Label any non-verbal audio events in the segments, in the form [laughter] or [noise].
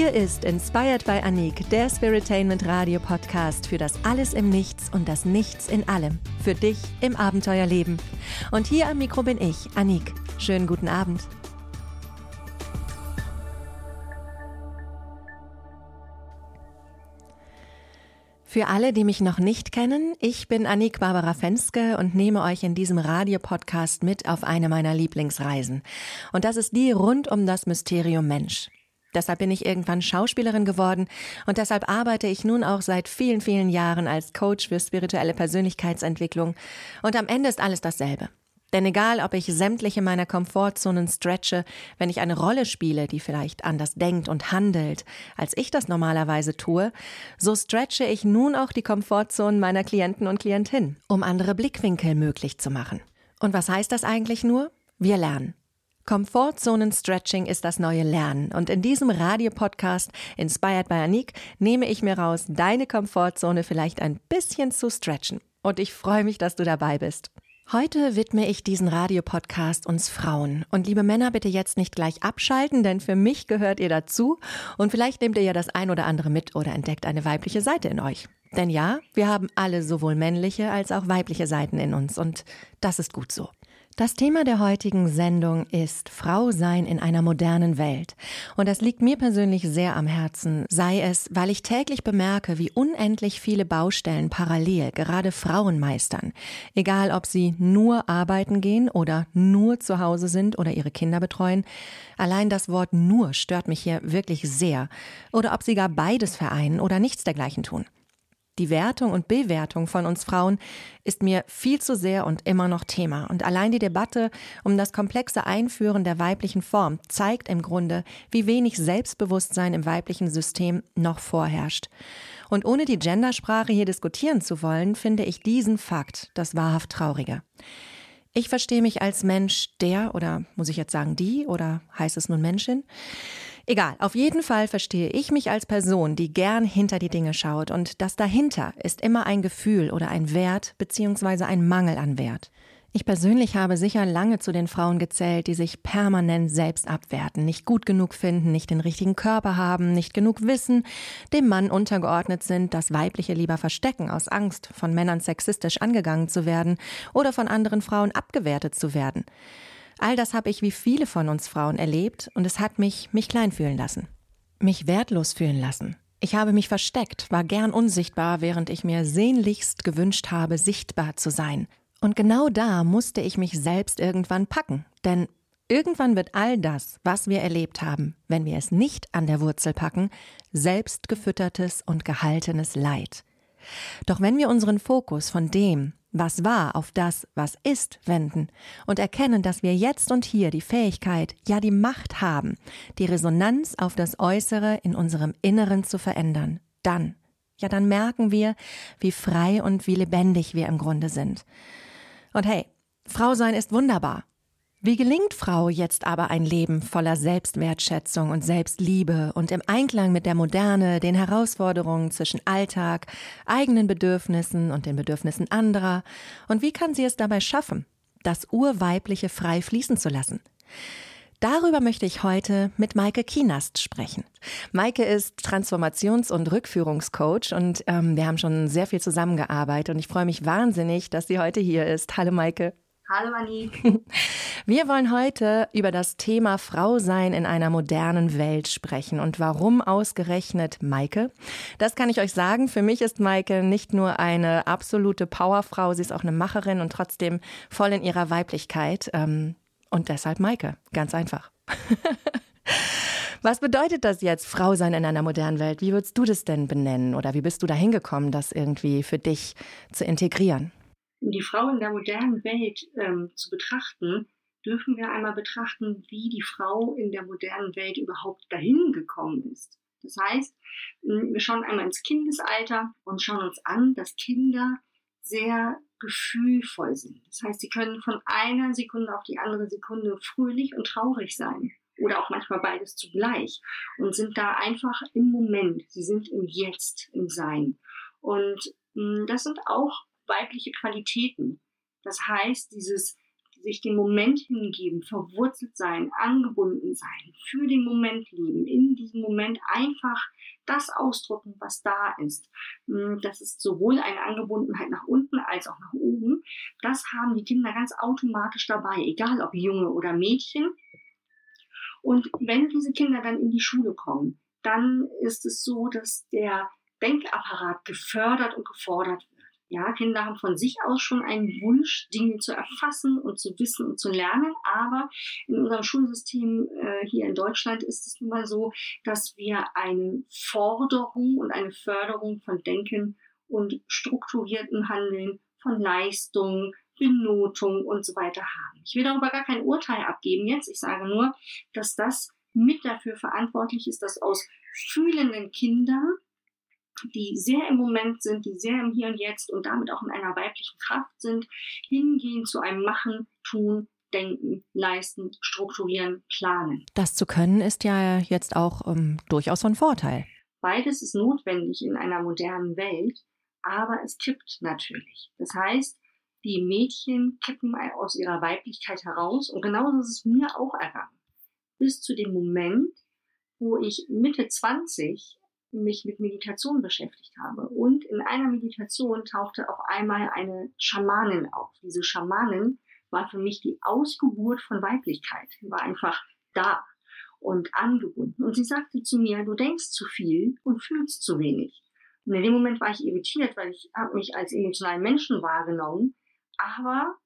Hier ist Inspired by Anik, der Spiritainment Radio Podcast für das Alles im Nichts und das Nichts in allem. Für dich im Abenteuerleben. Und hier am Mikro bin ich, Anik. Schönen guten Abend. Für alle, die mich noch nicht kennen, ich bin Annik Barbara Fenske und nehme euch in diesem Radiopodcast mit auf eine meiner Lieblingsreisen. Und das ist die rund um das Mysterium Mensch. Deshalb bin ich irgendwann Schauspielerin geworden und deshalb arbeite ich nun auch seit vielen, vielen Jahren als Coach für spirituelle Persönlichkeitsentwicklung. Und am Ende ist alles dasselbe. Denn egal, ob ich sämtliche meiner Komfortzonen stretche, wenn ich eine Rolle spiele, die vielleicht anders denkt und handelt, als ich das normalerweise tue, so stretche ich nun auch die Komfortzonen meiner Klienten und Klientinnen, um andere Blickwinkel möglich zu machen. Und was heißt das eigentlich nur? Wir lernen. Komfortzonen-Stretching ist das neue Lernen und in diesem Radiopodcast Inspired by Anik nehme ich mir raus, deine Komfortzone vielleicht ein bisschen zu stretchen. Und ich freue mich, dass du dabei bist. Heute widme ich diesen Radiopodcast uns Frauen. Und liebe Männer, bitte jetzt nicht gleich abschalten, denn für mich gehört ihr dazu. Und vielleicht nehmt ihr ja das ein oder andere mit oder entdeckt eine weibliche Seite in euch. Denn ja, wir haben alle sowohl männliche als auch weibliche Seiten in uns. Und das ist gut so. Das Thema der heutigen Sendung ist Frau sein in einer modernen Welt. Und das liegt mir persönlich sehr am Herzen, sei es, weil ich täglich bemerke, wie unendlich viele Baustellen parallel gerade Frauen meistern. Egal, ob sie nur arbeiten gehen oder nur zu Hause sind oder ihre Kinder betreuen. Allein das Wort nur stört mich hier wirklich sehr. Oder ob sie gar beides vereinen oder nichts dergleichen tun. Die Wertung und Bewertung von uns Frauen ist mir viel zu sehr und immer noch Thema. Und allein die Debatte um das komplexe Einführen der weiblichen Form zeigt im Grunde, wie wenig Selbstbewusstsein im weiblichen System noch vorherrscht. Und ohne die Gendersprache hier diskutieren zu wollen, finde ich diesen Fakt das wahrhaft Traurige. Ich verstehe mich als Mensch, der oder muss ich jetzt sagen die oder heißt es nun Menschin, Egal, auf jeden Fall verstehe ich mich als Person, die gern hinter die Dinge schaut und das dahinter ist immer ein Gefühl oder ein Wert beziehungsweise ein Mangel an Wert. Ich persönlich habe sicher lange zu den Frauen gezählt, die sich permanent selbst abwerten, nicht gut genug finden, nicht den richtigen Körper haben, nicht genug wissen, dem Mann untergeordnet sind, das Weibliche lieber verstecken aus Angst, von Männern sexistisch angegangen zu werden oder von anderen Frauen abgewertet zu werden. All das habe ich wie viele von uns Frauen erlebt und es hat mich mich klein fühlen lassen. Mich wertlos fühlen lassen. Ich habe mich versteckt, war gern unsichtbar, während ich mir sehnlichst gewünscht habe, sichtbar zu sein. Und genau da musste ich mich selbst irgendwann packen, denn irgendwann wird all das, was wir erlebt haben, wenn wir es nicht an der Wurzel packen, selbst gefüttertes und gehaltenes Leid. Doch wenn wir unseren Fokus von dem, was war, auf das, was ist, wenden und erkennen, dass wir jetzt und hier die Fähigkeit, ja die Macht haben, die Resonanz auf das Äußere in unserem Inneren zu verändern, dann, ja dann merken wir, wie frei und wie lebendig wir im Grunde sind. Und hey, Frau sein ist wunderbar. Wie gelingt Frau jetzt aber ein Leben voller Selbstwertschätzung und Selbstliebe und im Einklang mit der Moderne, den Herausforderungen zwischen Alltag, eigenen Bedürfnissen und den Bedürfnissen anderer? Und wie kann sie es dabei schaffen, das Urweibliche frei fließen zu lassen? Darüber möchte ich heute mit Maike Kienast sprechen. Maike ist Transformations- und Rückführungscoach und ähm, wir haben schon sehr viel zusammengearbeitet und ich freue mich wahnsinnig, dass sie heute hier ist. Hallo Maike. Hallo Anik. [laughs] Wir wollen heute über das Thema Frau sein in einer modernen Welt sprechen und warum ausgerechnet Maike? Das kann ich euch sagen. Für mich ist Maike nicht nur eine absolute Powerfrau, sie ist auch eine Macherin und trotzdem voll in ihrer Weiblichkeit. Ähm, und deshalb Maike. Ganz einfach. [laughs] Was bedeutet das jetzt, Frau sein in einer modernen Welt? Wie würdest du das denn benennen? Oder wie bist du da hingekommen, das irgendwie für dich zu integrieren? Die Frau in der modernen Welt ähm, zu betrachten, dürfen wir einmal betrachten, wie die Frau in der modernen Welt überhaupt dahin gekommen ist. Das heißt, wir schauen einmal ins Kindesalter und schauen uns an, dass Kinder sehr gefühlvoll sind. Das heißt, sie können von einer Sekunde auf die andere Sekunde fröhlich und traurig sein oder auch manchmal beides zugleich und sind da einfach im Moment. Sie sind im Jetzt, im Sein. Und das sind auch weibliche Qualitäten. Das heißt, dieses, sich dem Moment hingeben, verwurzelt sein, angebunden sein, für den Moment leben, in diesem Moment einfach das ausdrücken, was da ist. Hm, das ist sowohl eine Angebundenheit nach unten als auch nach oben. Das haben die Kinder ganz automatisch dabei, egal ob Junge oder Mädchen. Und wenn diese Kinder dann in die Schule kommen, dann ist es so, dass der Denkapparat gefördert und gefordert. Ja, Kinder haben von sich aus schon einen Wunsch, Dinge zu erfassen und zu wissen und zu lernen. Aber in unserem Schulsystem äh, hier in Deutschland ist es nun mal so, dass wir eine Forderung und eine Förderung von Denken und strukturierten Handeln, von Leistung, Benotung und so weiter haben. Ich will darüber gar kein Urteil abgeben jetzt. Ich sage nur, dass das mit dafür verantwortlich ist, dass aus fühlenden Kindern die sehr im Moment sind, die sehr im Hier und Jetzt und damit auch in einer weiblichen Kraft sind, hingehen zu einem Machen, Tun, Denken, Leisten, Strukturieren, Planen. Das zu können ist ja jetzt auch ähm, durchaus von Vorteil. Beides ist notwendig in einer modernen Welt, aber es kippt natürlich. Das heißt, die Mädchen kippen aus ihrer Weiblichkeit heraus und genauso ist es mir auch ergangen. Bis zu dem Moment, wo ich Mitte 20 mich mit Meditation beschäftigt habe. Und in einer Meditation tauchte auf einmal eine Schamanin auf. Diese Schamanin war für mich die Ausgeburt von Weiblichkeit, war einfach da und angebunden. Und sie sagte zu mir, du denkst zu viel und fühlst zu wenig. Und in dem Moment war ich irritiert, weil ich habe mich als emotionalen Menschen wahrgenommen, aber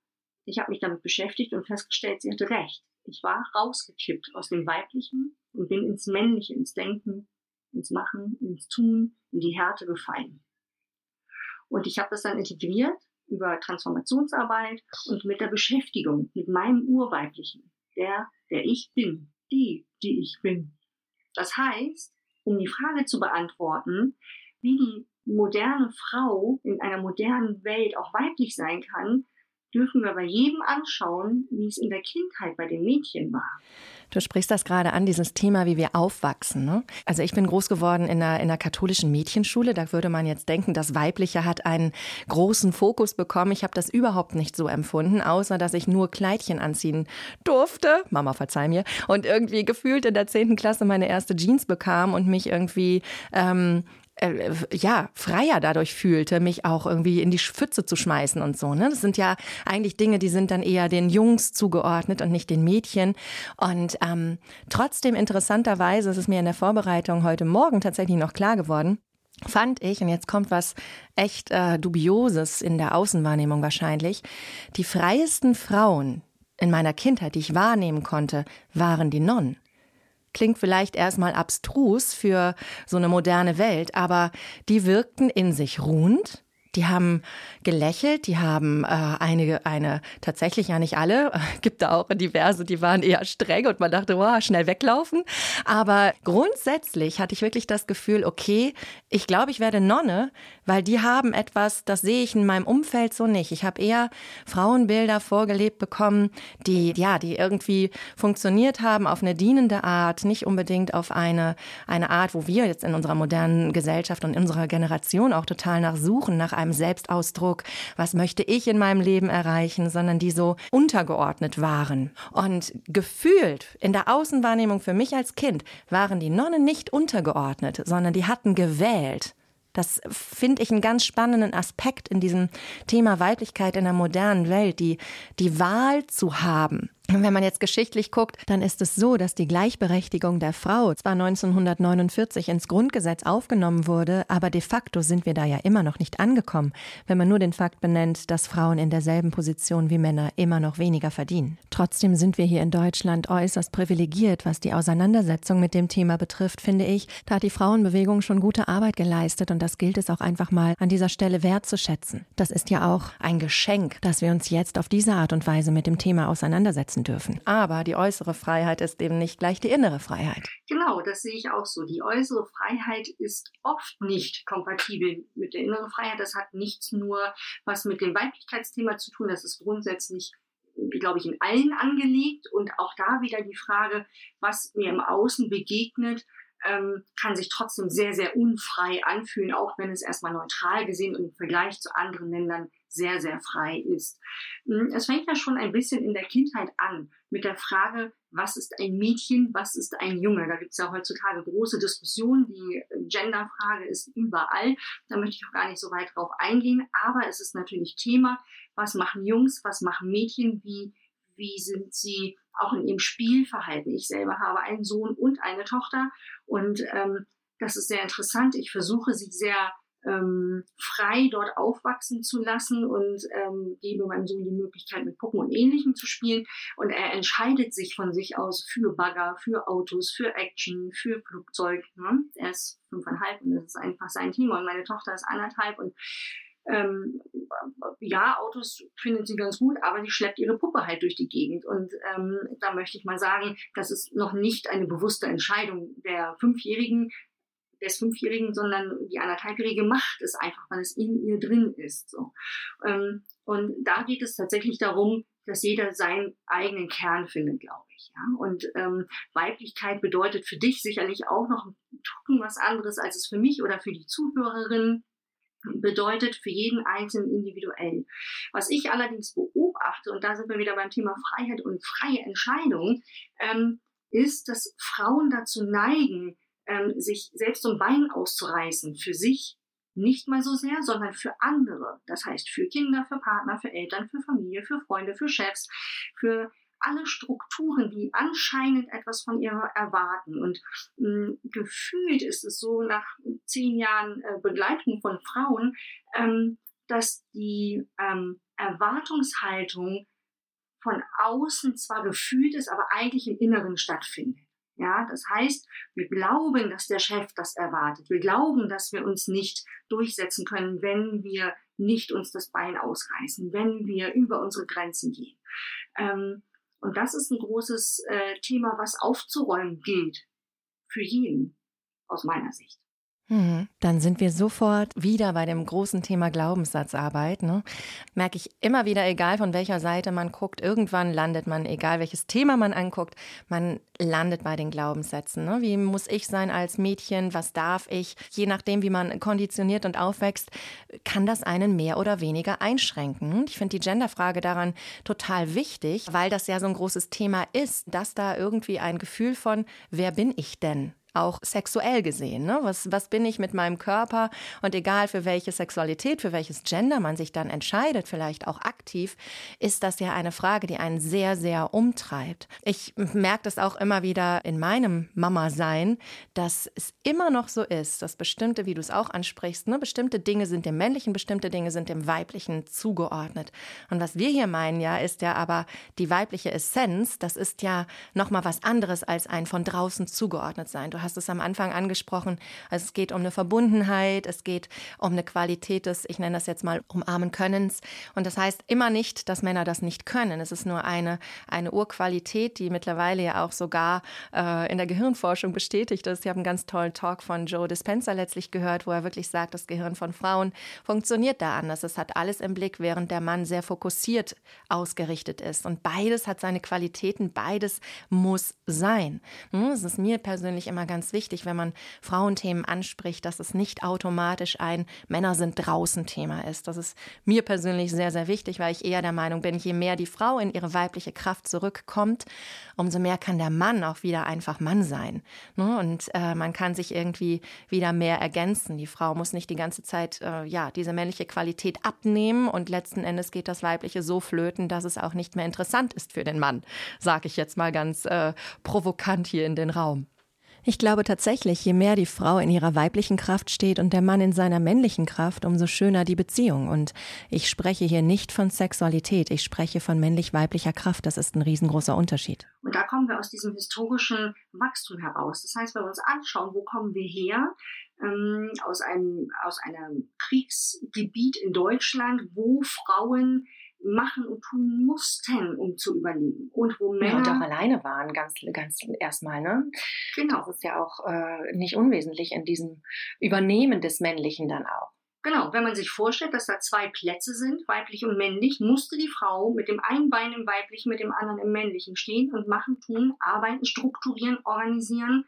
ich habe mich damit beschäftigt und festgestellt, sie hatte recht. Ich war rausgekippt aus dem Weiblichen und bin ins Männliche, ins Denken, ins Machen, ins Tun, in die Härte gefallen. Und ich habe das dann integriert über Transformationsarbeit und mit der Beschäftigung mit meinem Urweiblichen, der, der ich bin, die, die ich bin. Das heißt, um die Frage zu beantworten, wie die moderne Frau in einer modernen Welt auch weiblich sein kann, dürfen wir bei jedem anschauen, wie es in der Kindheit bei den Mädchen war. Du sprichst das gerade an, dieses Thema, wie wir aufwachsen. Ne? Also ich bin groß geworden in einer, in einer katholischen Mädchenschule. Da würde man jetzt denken, das Weibliche hat einen großen Fokus bekommen. Ich habe das überhaupt nicht so empfunden, außer dass ich nur Kleidchen anziehen durfte. Mama, verzeih mir. Und irgendwie gefühlt in der zehnten Klasse meine erste Jeans bekam und mich irgendwie ähm, äh, ja, freier dadurch fühlte, mich auch irgendwie in die Pfütze zu schmeißen und so. Ne? Das sind ja eigentlich Dinge, die sind dann eher den Jungs zugeordnet und nicht den Mädchen. Und ähm, trotzdem interessanterweise ist es mir in der Vorbereitung heute Morgen tatsächlich noch klar geworden, fand ich, und jetzt kommt was echt äh, Dubioses in der Außenwahrnehmung wahrscheinlich, die freiesten Frauen in meiner Kindheit, die ich wahrnehmen konnte, waren die Nonnen klingt vielleicht erstmal abstrus für so eine moderne Welt, aber die wirkten in sich ruhend, die haben gelächelt, die haben äh, einige, eine, tatsächlich ja nicht alle, [laughs] gibt da auch diverse, die waren eher streng und man dachte, wow, schnell weglaufen. Aber grundsätzlich hatte ich wirklich das Gefühl, okay, ich glaube, ich werde Nonne, weil die haben etwas, das sehe ich in meinem Umfeld so nicht. Ich habe eher Frauenbilder vorgelebt bekommen, die, ja, die irgendwie funktioniert haben auf eine dienende Art, nicht unbedingt auf eine, eine Art, wo wir jetzt in unserer modernen Gesellschaft und in unserer Generation auch total nach suchen, nach einem Selbstausdruck, was möchte ich in meinem Leben erreichen, sondern die so untergeordnet waren. Und gefühlt in der Außenwahrnehmung für mich als Kind waren die Nonnen nicht untergeordnet, sondern die hatten gewählt. Das finde ich einen ganz spannenden Aspekt in diesem Thema Weiblichkeit in der modernen Welt, die, die Wahl zu haben. Und wenn man jetzt geschichtlich guckt, dann ist es so, dass die Gleichberechtigung der Frau zwar 1949 ins Grundgesetz aufgenommen wurde, aber de facto sind wir da ja immer noch nicht angekommen, wenn man nur den Fakt benennt, dass Frauen in derselben Position wie Männer immer noch weniger verdienen. Trotzdem sind wir hier in Deutschland äußerst privilegiert, was die Auseinandersetzung mit dem Thema betrifft, finde ich. Da hat die Frauenbewegung schon gute Arbeit geleistet und das gilt es auch einfach mal an dieser Stelle wertzuschätzen. Das ist ja auch ein Geschenk, dass wir uns jetzt auf diese Art und Weise mit dem Thema auseinandersetzen umsetzen dürfen. Aber die äußere Freiheit ist eben nicht gleich die innere Freiheit. Genau, das sehe ich auch so. Die äußere Freiheit ist oft nicht kompatibel mit der inneren Freiheit. Das hat nichts nur was mit dem Weiblichkeitsthema zu tun. Das ist grundsätzlich glaube ich, in allen angelegt. Und auch da wieder die Frage, was mir im Außen begegnet, ähm, kann sich trotzdem sehr, sehr unfrei anfühlen, auch wenn es erstmal neutral gesehen und im Vergleich zu anderen Ländern sehr, sehr frei ist. Hm, es fängt ja schon ein bisschen in der Kindheit an mit der Frage, was ist ein Mädchen, was ist ein Junge? Da gibt es ja heutzutage große Diskussionen. Die Genderfrage ist überall. Da möchte ich auch gar nicht so weit drauf eingehen. Aber es ist natürlich Thema, was machen Jungs, was machen Mädchen, wie, wie sind sie auch in ihrem Spielverhalten. Ich selber habe einen Sohn und eine Tochter und ähm, das ist sehr interessant. Ich versuche sie sehr ähm, frei dort aufwachsen zu lassen und ähm, gebe meinem Sohn die Möglichkeit, mit Puppen und Ähnlichem zu spielen. Und er entscheidet sich von sich aus für Bagger, für Autos, für Action, für Flugzeug. Ne? Er ist fünfeinhalb und das ist einfach sein Thema. Und meine Tochter ist anderthalb und ähm, ja, Autos findet sie ganz gut, aber sie schleppt ihre Puppe halt durch die Gegend. Und ähm, da möchte ich mal sagen, das ist noch nicht eine bewusste Entscheidung der Fünfjährigen, des Fünfjährigen, sondern die anderthalbjährige macht es einfach, weil es in ihr drin ist. So. Ähm, und da geht es tatsächlich darum, dass jeder seinen eigenen Kern findet, glaube ich. Ja? Und ähm, Weiblichkeit bedeutet für dich sicherlich auch noch ein Tucken was anderes, als es für mich oder für die Zuhörerin bedeutet für jeden Einzelnen individuell. Was ich allerdings beobachte, und da sind wir wieder beim Thema Freiheit und freie Entscheidung, ähm, ist, dass Frauen dazu neigen, ähm, sich selbst so ein Bein auszureißen für sich nicht mal so sehr, sondern für andere. Das heißt für Kinder, für Partner, für Eltern, für Familie, für Freunde, für Chefs, für alle Strukturen, die anscheinend etwas von ihr erwarten. Und mh, hm, gefühlt ist es so nach zehn Jahren äh, Begleitung von Frauen, ähm, dass die ähm, Erwartungshaltung von außen zwar gefühlt ist, aber eigentlich im Inneren stattfindet. Ja, das heißt, wir glauben, dass der Chef das erwartet. Wir glauben, dass wir uns nicht durchsetzen können, wenn wir nicht uns das Bein ausreißen, wenn wir über unsere Grenzen gehen. Ähm, und das ist ein großes äh, Thema, was aufzuräumen gilt. Für jeden, aus meiner Sicht. Mhm. Dann sind wir sofort wieder bei dem großen Thema Glaubenssatzarbeit. Ne? Merke ich immer wieder, egal von welcher Seite man guckt, irgendwann landet man, egal welches Thema man anguckt, man landet bei den Glaubenssätzen. Ne? Wie muss ich sein als Mädchen? Was darf ich? Je nachdem, wie man konditioniert und aufwächst, kann das einen mehr oder weniger einschränken. Ich finde die Genderfrage daran total wichtig, weil das ja so ein großes Thema ist, dass da irgendwie ein Gefühl von, wer bin ich denn? Auch sexuell gesehen. Ne? Was, was bin ich mit meinem Körper? Und egal für welche Sexualität, für welches Gender man sich dann entscheidet, vielleicht auch aktiv, ist das ja eine Frage, die einen sehr, sehr umtreibt. Ich merke das auch immer wieder in meinem Mama-Sein, dass es immer noch so ist, dass bestimmte, wie du es auch ansprichst, ne, bestimmte Dinge sind dem männlichen, bestimmte Dinge sind dem weiblichen zugeordnet. Und was wir hier meinen ja, ist ja aber die weibliche Essenz, das ist ja nochmal was anderes als ein von draußen zugeordnet sein. Du hast es am Anfang angesprochen. Also es geht um eine Verbundenheit, es geht um eine Qualität des, ich nenne das jetzt mal, umarmen Könnens. Und das heißt immer nicht, dass Männer das nicht können. Es ist nur eine, eine Urqualität, die mittlerweile ja auch sogar äh, in der Gehirnforschung bestätigt ist. Ich habe einen ganz tollen Talk von Joe Dispenza letztlich gehört, wo er wirklich sagt, das Gehirn von Frauen funktioniert da anders. Es hat alles im Blick, während der Mann sehr fokussiert ausgerichtet ist. Und beides hat seine Qualitäten, beides muss sein. Hm, es ist mir persönlich immer ganz ganz wichtig, wenn man Frauenthemen anspricht, dass es nicht automatisch ein Männer sind draußen Thema ist. Das ist mir persönlich sehr, sehr wichtig, weil ich eher der Meinung bin, je mehr die Frau in ihre weibliche Kraft zurückkommt, umso mehr kann der Mann auch wieder einfach Mann sein. Ne? Und äh, man kann sich irgendwie wieder mehr ergänzen. Die Frau muss nicht die ganze Zeit äh, ja diese männliche Qualität abnehmen und letzten Endes geht das Weibliche so flöten, dass es auch nicht mehr interessant ist für den Mann, sage ich jetzt mal ganz äh, provokant hier in den Raum. Ich glaube tatsächlich, je mehr die Frau in ihrer weiblichen Kraft steht und der Mann in seiner männlichen Kraft, umso schöner die Beziehung. Und ich spreche hier nicht von Sexualität, ich spreche von männlich-weiblicher Kraft. Das ist ein riesengroßer Unterschied. Und da kommen wir aus diesem historischen Wachstum heraus. Das heißt, wenn wir uns anschauen, wo kommen wir her? Ähm, aus, einem, aus einem Kriegsgebiet in Deutschland, wo Frauen machen und tun mussten, um zu überleben. Und wo Männer. Ja, und auch alleine waren, ganz, ganz erstmal, ne? Genau. Das ist ja auch äh, nicht unwesentlich in diesem Übernehmen des Männlichen dann auch. Genau, wenn man sich vorstellt, dass da zwei Plätze sind, weiblich und männlich, musste die Frau mit dem einen Bein im weiblichen, mit dem anderen im männlichen stehen und machen, tun, arbeiten, strukturieren, organisieren,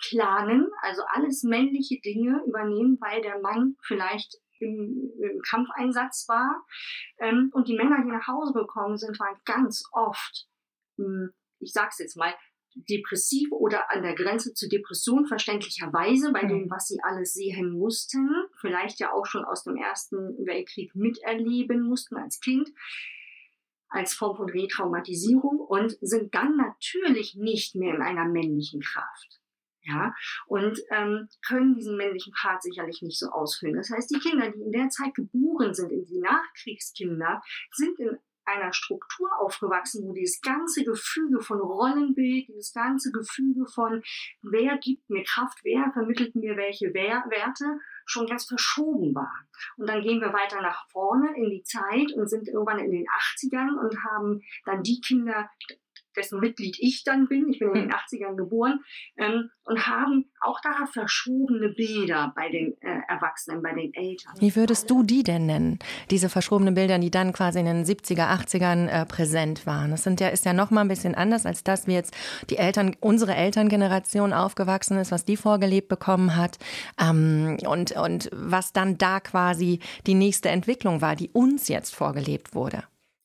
planen, also alles männliche Dinge übernehmen, weil der Mann vielleicht im, im Kampfeinsatz war. Ähm, und die Männer, die nach Hause gekommen sind, waren ganz oft, hm, ich sag's jetzt mal, depressiv oder an der Grenze zu Depression verständlicherweise bei dem, was sie alles sehen mussten, vielleicht ja auch schon aus dem Ersten Weltkrieg miterleben mussten als Kind, als Form von Retraumatisierung und sind dann natürlich nicht mehr in einer männlichen Kraft ja, und ähm, können diesen männlichen Part sicherlich nicht so ausfüllen. Das heißt, die Kinder, die in der Zeit geboren sind, in die Nachkriegskinder, sind in einer Struktur aufgewachsen, wo dieses ganze Gefüge von Rollenbild, dieses ganze Gefüge von wer gibt mir Kraft, wer vermittelt mir welche Werte, schon ganz verschoben war. Und dann gehen wir weiter nach vorne in die Zeit und sind irgendwann in den 80ern und haben dann die Kinder dessen Mitglied ich dann bin, ich bin in den 80ern hm. geboren, ähm, und haben auch da verschobene Bilder bei den äh, Erwachsenen, bei den Eltern. Wie würdest du die denn nennen? Diese verschobenen Bilder, die dann quasi in den 70er, 80ern äh, präsent waren. Das sind ja, ist ja noch mal ein bisschen anders als das, wie jetzt die Eltern, unsere Elterngeneration aufgewachsen ist, was die vorgelebt bekommen hat ähm, und, und was dann da quasi die nächste Entwicklung war, die uns jetzt vorgelebt wurde.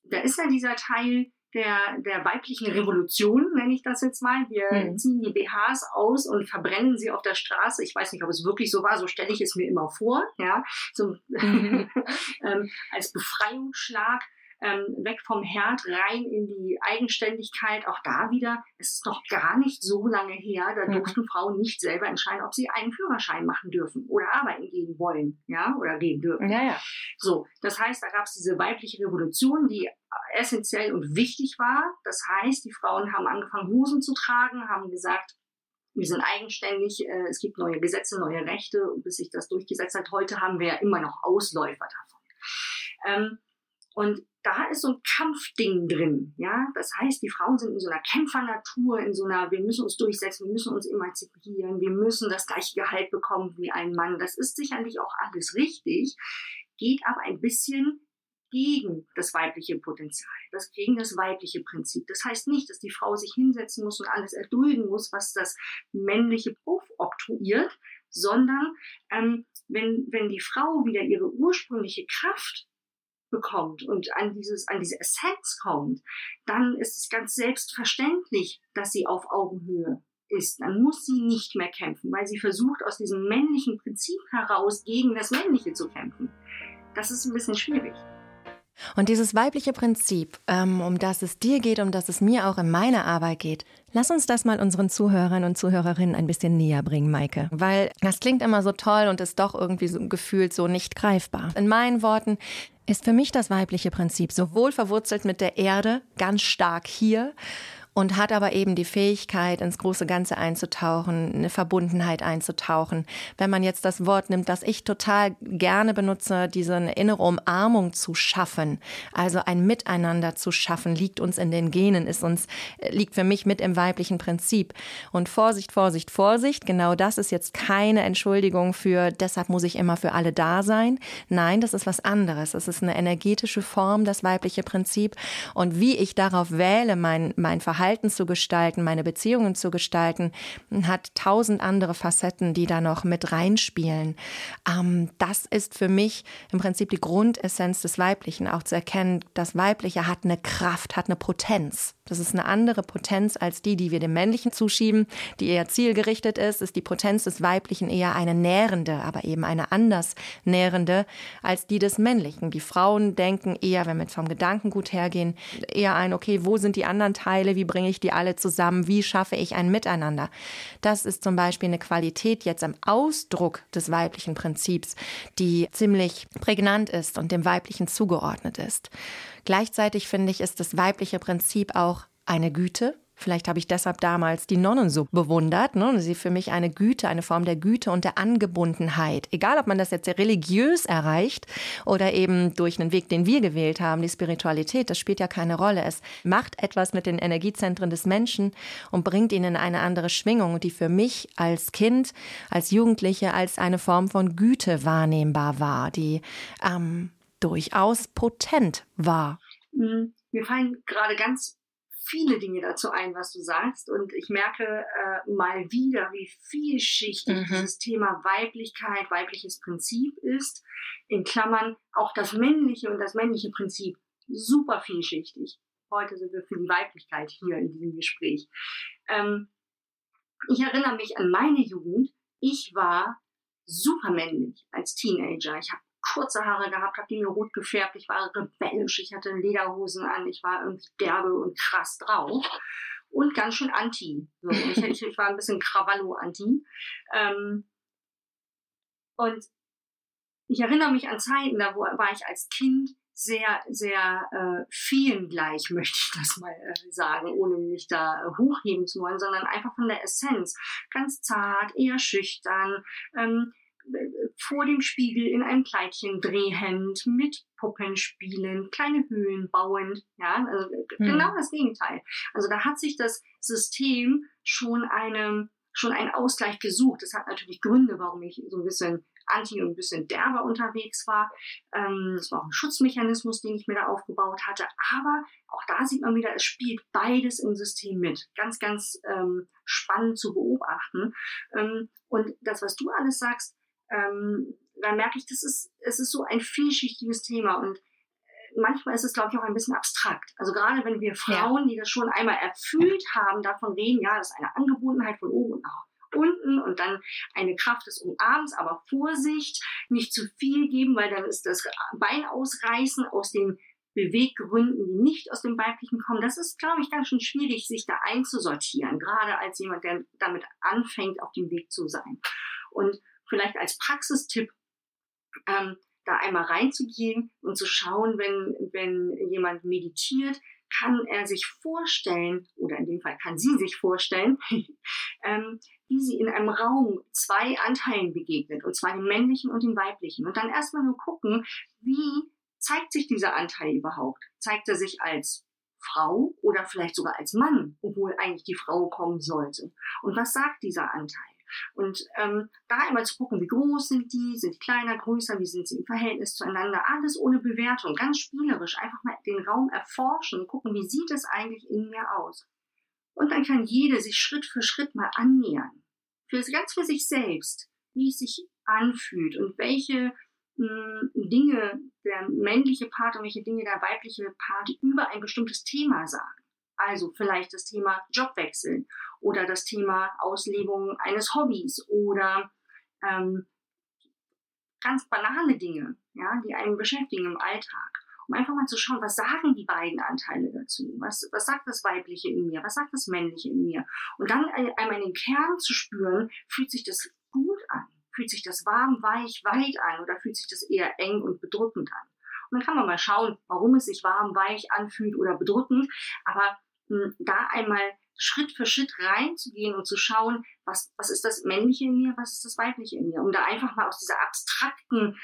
Da ist ja dieser Teil, der, der weiblichen Revolution, nenne ich das jetzt mal. Wir mhm. ziehen die BHs aus und verbrennen sie auf der Straße. Ich weiß nicht, ob es wirklich so war, so stelle ich es mir immer vor, ja, so, mhm. [laughs] ähm, als Befreiungsschlag ähm, weg vom Herd rein in die Eigenständigkeit. Auch da wieder, es ist noch gar nicht so lange her, da mhm. durften Frauen nicht selber entscheiden, ob sie einen Führerschein machen dürfen oder arbeiten gehen wollen, ja, oder gehen dürfen. Ja, ja. So, das heißt, da gab es diese weibliche Revolution, die essentiell und wichtig war. Das heißt, die Frauen haben angefangen, Hosen zu tragen, haben gesagt, wir sind eigenständig, äh, es gibt neue Gesetze, neue Rechte, bis sich das durchgesetzt hat. Heute haben wir ja immer noch Ausläufer davon. Ähm, und da ist so ein Kampfding drin, ja. Das heißt, die Frauen sind in so einer Kämpfernatur, in so einer, wir müssen uns durchsetzen, wir müssen uns emanzipieren, wir müssen das gleiche Gehalt bekommen wie ein Mann. Das ist sicherlich auch alles richtig, geht aber ein bisschen gegen das weibliche Potenzial, das gegen das weibliche Prinzip. Das heißt nicht, dass die Frau sich hinsetzen muss und alles erdulden muss, was das männliche oktroyiert, sondern ähm, wenn, wenn die Frau wieder ihre ursprüngliche Kraft bekommt und an dieses, an diese Essenz kommt, dann ist es ganz selbstverständlich, dass sie auf Augenhöhe ist. Dann muss sie nicht mehr kämpfen, weil sie versucht, aus diesem männlichen Prinzip heraus gegen das Männliche zu kämpfen. Das ist ein bisschen schwierig. Und dieses weibliche Prinzip, ähm, um das es dir geht, um das es mir auch in meiner Arbeit geht, lass uns das mal unseren Zuhörern und Zuhörerinnen ein bisschen näher bringen, Maike. Weil das klingt immer so toll und ist doch irgendwie so gefühlt so nicht greifbar. In meinen Worten ist für mich das weibliche Prinzip sowohl verwurzelt mit der Erde, ganz stark hier, und hat aber eben die Fähigkeit, ins große Ganze einzutauchen, eine Verbundenheit einzutauchen. Wenn man jetzt das Wort nimmt, das ich total gerne benutze, diese innere Umarmung zu schaffen, also ein Miteinander zu schaffen, liegt uns in den Genen, ist uns, liegt für mich mit im weiblichen Prinzip. Und Vorsicht, Vorsicht, Vorsicht, genau das ist jetzt keine Entschuldigung für, deshalb muss ich immer für alle da sein. Nein, das ist was anderes. Es ist eine energetische Form, das weibliche Prinzip. Und wie ich darauf wähle, mein, mein Verhalten, Verhalten zu gestalten, meine Beziehungen zu gestalten, hat tausend andere Facetten, die da noch mit reinspielen. Ähm, das ist für mich im Prinzip die Grundessenz des Weiblichen, auch zu erkennen, das Weibliche hat eine Kraft, hat eine Potenz. Das ist eine andere Potenz als die, die wir dem Männlichen zuschieben, die eher zielgerichtet ist, ist die Potenz des Weiblichen eher eine nährende, aber eben eine anders nährende als die des Männlichen. Die Frauen denken eher, wenn wir vom Gedankengut hergehen, eher ein, okay, wo sind die anderen Teile, wie bringe ich die alle zusammen, wie schaffe ich ein Miteinander. Das ist zum Beispiel eine Qualität jetzt am Ausdruck des weiblichen Prinzips, die ziemlich prägnant ist und dem weiblichen zugeordnet ist. Gleichzeitig finde ich, ist das weibliche Prinzip auch eine Güte, Vielleicht habe ich deshalb damals die Nonnen so bewundert. Ne? Sie für mich eine Güte, eine Form der Güte und der Angebundenheit. Egal, ob man das jetzt religiös erreicht oder eben durch einen Weg, den wir gewählt haben, die Spiritualität, das spielt ja keine Rolle. Es macht etwas mit den Energiezentren des Menschen und bringt ihn in eine andere Schwingung, die für mich als Kind, als Jugendliche als eine Form von Güte wahrnehmbar war, die ähm, durchaus potent war. Mhm. Mir fallen gerade ganz viele Dinge dazu ein, was du sagst. Und ich merke äh, mal wieder, wie vielschichtig mhm. dieses Thema Weiblichkeit, weibliches Prinzip ist. In Klammern auch das männliche und das männliche Prinzip super vielschichtig. Heute sind wir für die Weiblichkeit hier in diesem Gespräch. Ähm, ich erinnere mich an meine Jugend. Ich war super männlich als Teenager. Ich habe kurze Haare gehabt, habe die mir rot gefärbt, ich war rebellisch, ich hatte Lederhosen an, ich war irgendwie derbe und krass drauf und ganz schön anti. So, ich, ich, war ein bisschen Krawallo-anti. Ähm, und ich erinnere mich an Zeiten, da war ich als Kind sehr, sehr äh, vielen gleich, [laughs] möchte ich das mal äh, sagen, ohne mich da äh, hochheben zu wollen, sondern einfach von der Essenz. Ganz zart, eher schüchtern, ähm, vor dem Spiegel in einem Kleidchen drehend, mit Puppen spielen, kleine Höhlen bauend, ja, also hm. genau das Gegenteil. Also da hat sich das System schon eine, schon einen Ausgleich gesucht. Das hat natürlich Gründe, warum ich so ein bisschen anti und ein bisschen derber unterwegs war. Ähm, das war auch ein Schutzmechanismus, den ich mir da aufgebaut hatte. Aber auch da sieht man wieder, es spielt beides im System mit. Ganz, ganz ähm, spannend zu beobachten. Ähm, und das, was du alles sagst, ähm, dann merke ich, das ist, es ist so ein vielschichtiges Thema und äh, manchmal ist es, glaube ich, auch ein bisschen abstrakt. Also gerade wenn wir Frauen, die das schon einmal erfüllt haben, davon reden, ja, das ist eine Angebundenheit von oben und nach unten und dann eine Kraft des Umarmens, aber Vorsicht, nicht zu viel geben, weil dann ist das Bein ausreißen aus den Beweggründen, die nicht aus dem Weiblichen kommen. Das ist, glaube ich, ganz schön schwierig, sich da einzusortieren, gerade als jemand, der damit anfängt, auf dem Weg zu sein. Und vielleicht als Praxistipp, ähm, da einmal reinzugehen und zu schauen, wenn, wenn jemand meditiert, kann er sich vorstellen, oder in dem Fall kann sie sich vorstellen, [laughs] ähm, wie sie in einem Raum zwei Anteilen begegnet, und zwar dem männlichen und dem weiblichen. Und dann erstmal nur gucken, wie zeigt sich dieser Anteil überhaupt? Zeigt er sich als Frau oder vielleicht sogar als Mann, obwohl eigentlich die Frau kommen sollte? Und was sagt dieser Anteil? Und ähm, da einmal zu gucken, wie groß sind die, sind die kleiner, größer, wie sind sie im Verhältnis zueinander, alles ohne Bewertung, ganz spielerisch, einfach mal den Raum erforschen, gucken, wie sieht es eigentlich in mir aus. Und dann kann jede sich Schritt für Schritt mal annähern, für, ganz für sich selbst, wie es sich anfühlt und welche hm, Dinge der männliche Part und welche Dinge der weibliche Part über ein bestimmtes Thema sagen. Also vielleicht das Thema Jobwechsel oder das Thema Auslebung eines Hobbys oder ähm, ganz banale Dinge, ja, die einen beschäftigen im Alltag. Um einfach mal zu schauen, was sagen die beiden Anteile dazu? Was, was sagt das Weibliche in mir? Was sagt das Männliche in mir? Und dann einmal in den Kern zu spüren, fühlt sich das gut an? Fühlt sich das warm, weich, weit an oder fühlt sich das eher eng und bedrückend an? Und dann kann man mal schauen, warum es sich warm, weich anfühlt oder bedrückend. Aber da einmal Schritt für Schritt reinzugehen und zu schauen, was, was ist das Männliche in mir, was ist das Weibliche in mir, um da einfach mal aus dieser abstrakten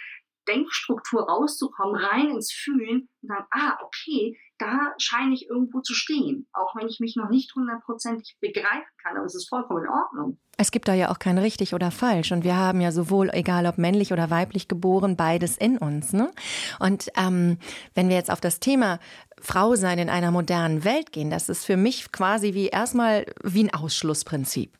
Denkstruktur rauszukommen, rein ins Fühlen und dann, ah, okay, da scheine ich irgendwo zu stehen, auch wenn ich mich noch nicht hundertprozentig begreifen kann, aber es ist vollkommen in Ordnung. Es gibt da ja auch kein richtig oder falsch und wir haben ja sowohl, egal ob männlich oder weiblich geboren, beides in uns. Ne? Und ähm, wenn wir jetzt auf das Thema Frau sein in einer modernen Welt gehen, das ist für mich quasi wie erstmal wie ein Ausschlussprinzip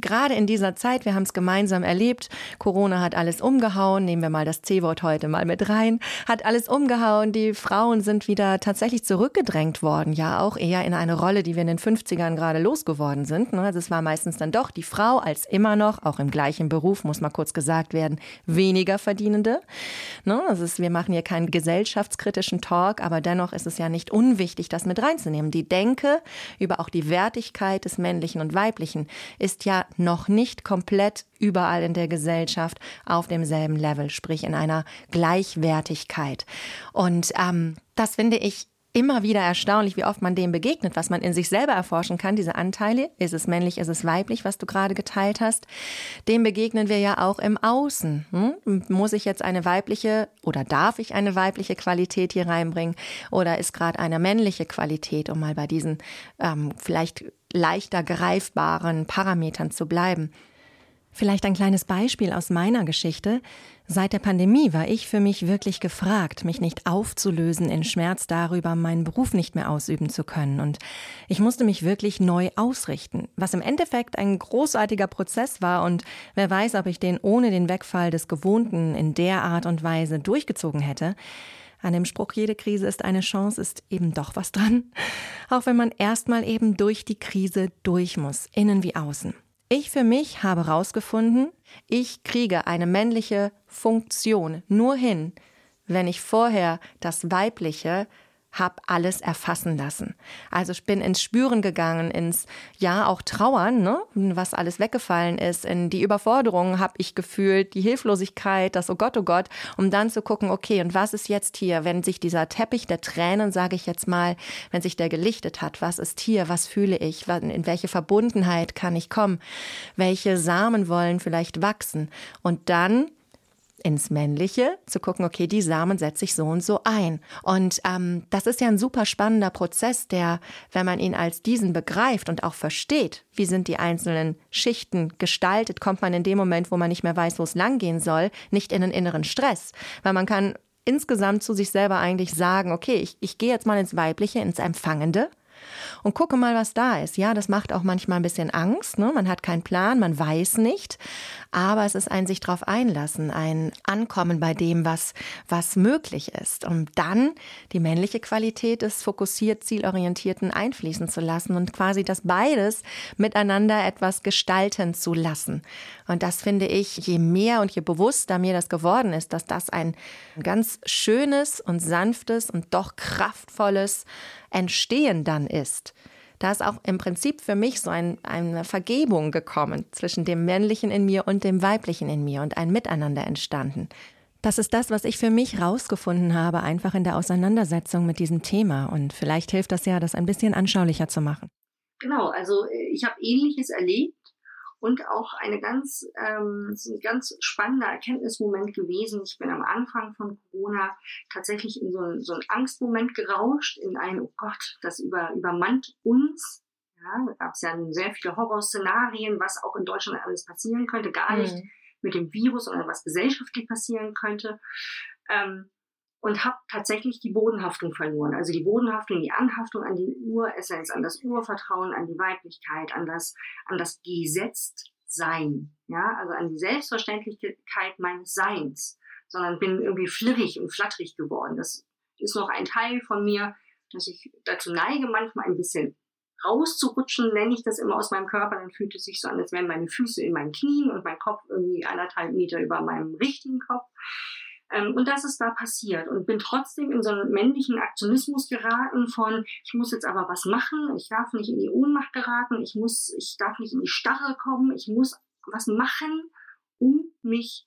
gerade in dieser Zeit, wir haben es gemeinsam erlebt, Corona hat alles umgehauen, nehmen wir mal das C-Wort heute mal mit rein, hat alles umgehauen, die Frauen sind wieder tatsächlich zurückgedrängt worden, ja auch eher in eine Rolle, die wir in den 50ern gerade losgeworden sind. Ne? Also es war meistens dann doch die Frau als immer noch, auch im gleichen Beruf, muss mal kurz gesagt werden, weniger Verdienende. Ne? Also wir machen hier keinen gesellschaftskritischen Talk, aber dennoch ist es ja nicht unwichtig, das mit reinzunehmen. Die Denke über auch die Wertigkeit des Männlichen und Weiblichen ist ist ja noch nicht komplett überall in der Gesellschaft auf demselben Level, sprich in einer Gleichwertigkeit. Und ähm, das finde ich immer wieder erstaunlich, wie oft man dem begegnet, was man in sich selber erforschen kann, diese Anteile, ist es männlich, ist es weiblich, was du gerade geteilt hast, dem begegnen wir ja auch im Außen. Hm? Muss ich jetzt eine weibliche oder darf ich eine weibliche Qualität hier reinbringen oder ist gerade eine männliche Qualität, um mal bei diesen ähm, vielleicht leichter greifbaren Parametern zu bleiben. Vielleicht ein kleines Beispiel aus meiner Geschichte. Seit der Pandemie war ich für mich wirklich gefragt, mich nicht aufzulösen in Schmerz darüber, meinen Beruf nicht mehr ausüben zu können. Und ich musste mich wirklich neu ausrichten, was im Endeffekt ein großartiger Prozess war. Und wer weiß, ob ich den ohne den Wegfall des Gewohnten in der Art und Weise durchgezogen hätte. An dem Spruch, jede Krise ist eine Chance, ist eben doch was dran. Auch wenn man erstmal eben durch die Krise durch muss, innen wie außen. Ich für mich habe herausgefunden, ich kriege eine männliche Funktion nur hin, wenn ich vorher das weibliche hab alles erfassen lassen. Also ich bin ins Spüren gegangen, ins ja auch Trauern, ne? was alles weggefallen ist, in die Überforderung habe ich gefühlt, die Hilflosigkeit, das oh Gott, oh Gott, um dann zu gucken, okay, und was ist jetzt hier, wenn sich dieser Teppich der Tränen, sage ich jetzt mal, wenn sich der gelichtet hat, was ist hier, was fühle ich, in welche Verbundenheit kann ich kommen, welche Samen wollen vielleicht wachsen? Und dann ins Männliche, zu gucken, okay, die Samen setze ich so und so ein. Und ähm, das ist ja ein super spannender Prozess, der, wenn man ihn als diesen begreift und auch versteht, wie sind die einzelnen Schichten gestaltet, kommt man in dem Moment, wo man nicht mehr weiß, wo es langgehen soll, nicht in einen inneren Stress. Weil man kann insgesamt zu sich selber eigentlich sagen, okay, ich, ich gehe jetzt mal ins Weibliche, ins Empfangende und gucke mal, was da ist. Ja, das macht auch manchmal ein bisschen Angst. Ne? Man hat keinen Plan, man weiß nicht. Aber es ist ein sich darauf einlassen, ein Ankommen bei dem, was, was möglich ist. Und dann die männliche Qualität des fokussiert, zielorientierten einfließen zu lassen und quasi das beides miteinander etwas gestalten zu lassen. Und das finde ich, je mehr und je bewusster mir das geworden ist, dass das ein ganz schönes und sanftes und doch kraftvolles Entstehen dann ist, da ist auch im Prinzip für mich so ein, eine Vergebung gekommen zwischen dem Männlichen in mir und dem Weiblichen in mir und ein Miteinander entstanden. Das ist das, was ich für mich rausgefunden habe, einfach in der Auseinandersetzung mit diesem Thema. Und vielleicht hilft das ja, das ein bisschen anschaulicher zu machen. Genau, also äh, ich habe Ähnliches erlebt und auch eine ganz, ähm, ein ganz spannender Erkenntnismoment gewesen. Ich bin am Anfang von Corona tatsächlich in so einen, so einen Angstmoment gerauscht, in ein, oh Gott, das über, übermannt uns. Ja, da gab es ja sehr viele Horrorszenarien, was auch in Deutschland alles passieren könnte, gar nicht mhm. mit dem Virus, sondern was gesellschaftlich passieren könnte. Ähm, und habe tatsächlich die Bodenhaftung verloren. Also die Bodenhaftung, die Anhaftung an die Uressenz, an das Urvertrauen, an die Weiblichkeit, an das, an das Gesetztsein, ja, also an die Selbstverständlichkeit meines Seins, sondern bin irgendwie flirrig und flatterig geworden. Das ist noch ein Teil von mir, dass ich dazu neige, manchmal ein bisschen rauszurutschen, nenne ich das immer aus meinem Körper, dann fühlt es sich so an, als wären meine Füße in meinen Knien und mein Kopf irgendwie anderthalb Meter über meinem richtigen Kopf. Ähm, und das ist da passiert und bin trotzdem in so einen männlichen Aktionismus geraten von, ich muss jetzt aber was machen, ich darf nicht in die Ohnmacht geraten, ich muss, ich darf nicht in die Starre kommen, ich muss was machen, um mich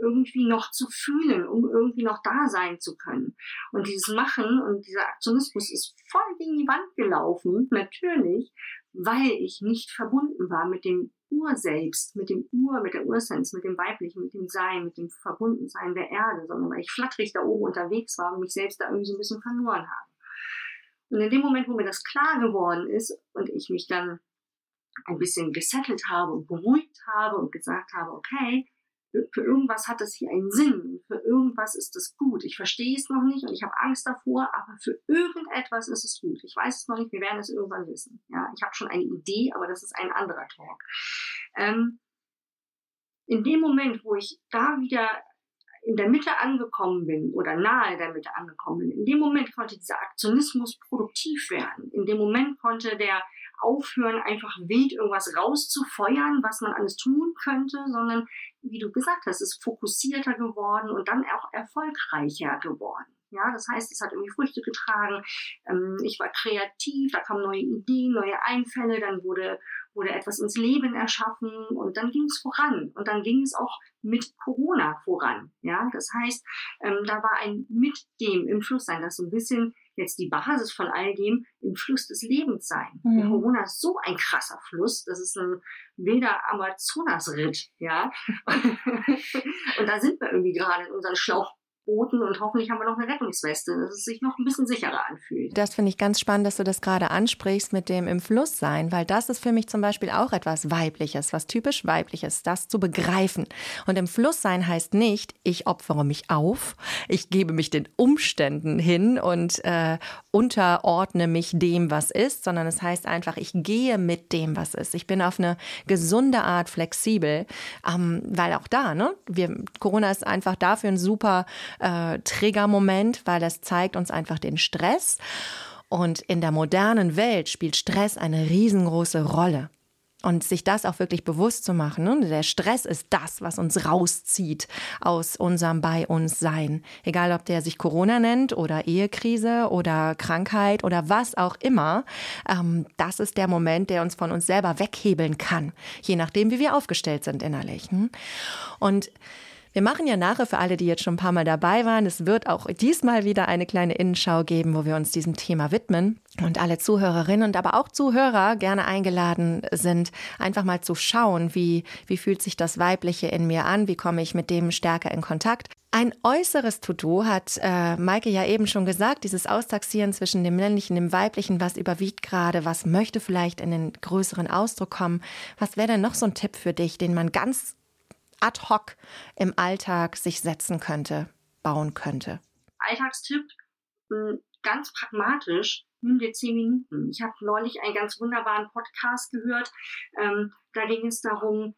irgendwie noch zu fühlen, um irgendwie noch da sein zu können. Und dieses Machen und dieser Aktionismus ist voll gegen die Wand gelaufen, natürlich, weil ich nicht verbunden war mit dem Urselbst, mit dem Ur, mit der Ursens, mit dem Weiblichen, mit dem Sein, mit dem Verbundensein der Erde, sondern weil ich flatterig da oben unterwegs war und mich selbst da irgendwie so ein bisschen verloren habe. Und in dem Moment, wo mir das klar geworden ist und ich mich dann ein bisschen gesettelt habe und beruhigt habe und gesagt habe, okay, für irgendwas hat das hier einen Sinn, für irgendwas ist es gut. Ich verstehe es noch nicht und ich habe Angst davor, aber für irgendetwas ist es gut. Ich weiß es noch nicht, wir werden es irgendwann wissen. Ja, ich habe schon eine Idee, aber das ist ein anderer Talk. Ähm, in dem Moment, wo ich da wieder in der Mitte angekommen bin oder nahe der Mitte angekommen bin, in dem Moment konnte dieser Aktionismus produktiv werden. In dem Moment konnte der aufhören, einfach wild irgendwas rauszufeuern, was man alles tun könnte, sondern, wie du gesagt hast, ist fokussierter geworden und dann auch erfolgreicher geworden. Ja, das heißt, es hat irgendwie Früchte getragen. Ähm, ich war kreativ, da kamen neue Ideen, neue Einfälle, dann wurde, wurde etwas ins Leben erschaffen und dann ging es voran. Und dann ging es auch mit Corona voran. Ja, das heißt, ähm, da war ein mit dem im Fluss sein, das so ein bisschen jetzt die Basis von all dem im Fluss des Lebens sein. Mhm. Corona ist so ein krasser Fluss, das ist ein wilder Amazonasritt, ja. [laughs] [laughs] und da sind wir irgendwie gerade in unseren Schlauch Booten und hoffentlich haben wir noch eine Rettungsweste, dass es sich noch ein bisschen sicherer anfühlt. Das finde ich ganz spannend, dass du das gerade ansprichst mit dem im Fluss sein, weil das ist für mich zum Beispiel auch etwas Weibliches, was typisch Weibliches, das zu begreifen. Und im Fluss sein heißt nicht, ich opfere mich auf, ich gebe mich den Umständen hin und äh, unterordne mich dem, was ist, sondern es heißt einfach, ich gehe mit dem, was ist. Ich bin auf eine gesunde Art flexibel, ähm, weil auch da, ne, wir, Corona ist einfach dafür ein super äh, Triggermoment, weil das zeigt uns einfach den Stress. Und in der modernen Welt spielt Stress eine riesengroße Rolle. Und sich das auch wirklich bewusst zu machen. Ne? Der Stress ist das, was uns rauszieht aus unserem Bei uns Sein. Egal, ob der sich Corona nennt oder Ehekrise oder Krankheit oder was auch immer. Ähm, das ist der Moment, der uns von uns selber weghebeln kann. Je nachdem, wie wir aufgestellt sind innerlich. Hm? Und wir machen ja nachher für alle, die jetzt schon ein paar Mal dabei waren. Es wird auch diesmal wieder eine kleine Innenschau geben, wo wir uns diesem Thema widmen. Und alle Zuhörerinnen und aber auch Zuhörer gerne eingeladen sind, einfach mal zu schauen, wie, wie fühlt sich das Weibliche in mir an, wie komme ich mit dem stärker in Kontakt. Ein äußeres To-Do hat äh, Maike ja eben schon gesagt, dieses Austaxieren zwischen dem männlichen und dem weiblichen, was überwiegt gerade, was möchte vielleicht in den größeren Ausdruck kommen. Was wäre denn noch so ein Tipp für dich, den man ganz ad hoc im Alltag sich setzen könnte, bauen könnte? Alltagstipp, hm, ganz pragmatisch, nimm dir zehn Minuten. Ich habe neulich einen ganz wunderbaren Podcast gehört. Ähm, da ging es darum,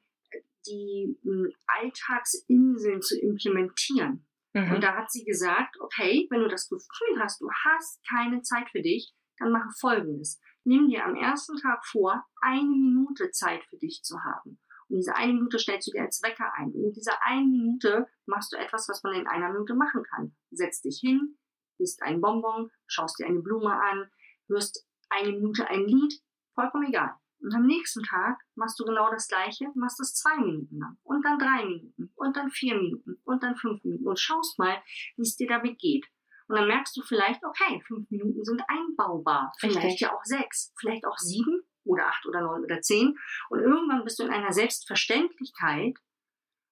die hm, Alltagsinseln zu implementieren. Mhm. Und da hat sie gesagt, okay, wenn du das Gefühl hast, du hast keine Zeit für dich, dann mache Folgendes. Nimm dir am ersten Tag vor, eine Minute Zeit für dich zu haben. Und diese eine Minute stellst du dir als Wecker ein. Und in dieser einen Minute machst du etwas, was man in einer Minute machen kann. Setz dich hin, isst ein Bonbon, schaust dir eine Blume an, hörst eine Minute ein Lied, vollkommen egal. Und am nächsten Tag machst du genau das Gleiche, machst es zwei Minuten lang und dann drei Minuten und dann vier Minuten und dann fünf Minuten und schaust mal, wie es dir damit geht. Und dann merkst du vielleicht, okay, fünf Minuten sind einbaubar, vielleicht Richtig. ja auch sechs, vielleicht auch sieben oder acht oder neun oder zehn. Und irgendwann bist du in einer Selbstverständlichkeit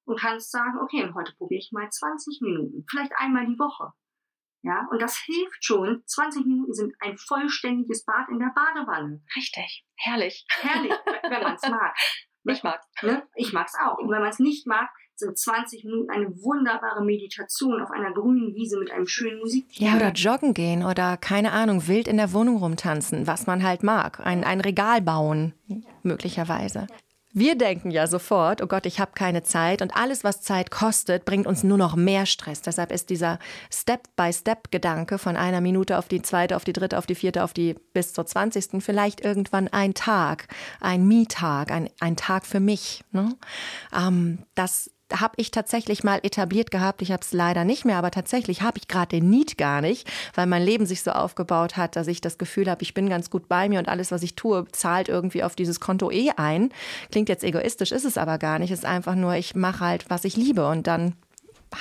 und kannst sagen, okay, und heute probiere ich mal 20 Minuten, vielleicht einmal die Woche. Ja, und das hilft schon. 20 Minuten sind ein vollständiges Bad in der Badewanne. Richtig. Herrlich. Herrlich, wenn man es mag. [laughs] Ich mag's. Ne? Ich mag's auch. Und wenn man es nicht mag, sind 20 Minuten eine wunderbare Meditation auf einer grünen Wiese mit einem schönen Musik. Ja, oder joggen gehen oder keine Ahnung, wild in der Wohnung rumtanzen, was man halt mag. Ein, ein Regal bauen, möglicherweise. Wir denken ja sofort, oh Gott, ich habe keine Zeit und alles, was Zeit kostet, bringt uns nur noch mehr Stress. Deshalb ist dieser Step-by-Step-Gedanke von einer Minute auf die zweite, auf die dritte, auf die vierte, auf die bis zur zwanzigsten vielleicht irgendwann ein Tag, ein Me-Tag, ein, ein Tag für mich. Ne? Ähm, das habe ich tatsächlich mal etabliert gehabt. Ich habe es leider nicht mehr, aber tatsächlich habe ich gerade den Need gar nicht, weil mein Leben sich so aufgebaut hat, dass ich das Gefühl habe, ich bin ganz gut bei mir und alles, was ich tue, zahlt irgendwie auf dieses Konto eh ein. Klingt jetzt egoistisch, ist es aber gar nicht. Es ist einfach nur, ich mache halt, was ich liebe und dann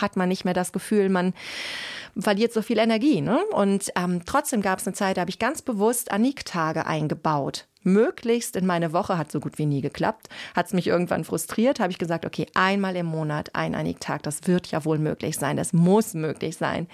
hat man nicht mehr das Gefühl, man verliert so viel Energie. Ne? Und ähm, trotzdem gab es eine Zeit, da habe ich ganz bewusst Anik-Tage eingebaut. Möglichst in meine Woche hat so gut wie nie geklappt. Hat es mich irgendwann frustriert, habe ich gesagt, okay, einmal im Monat ein Anik-Tag, das wird ja wohl möglich sein, das muss möglich sein.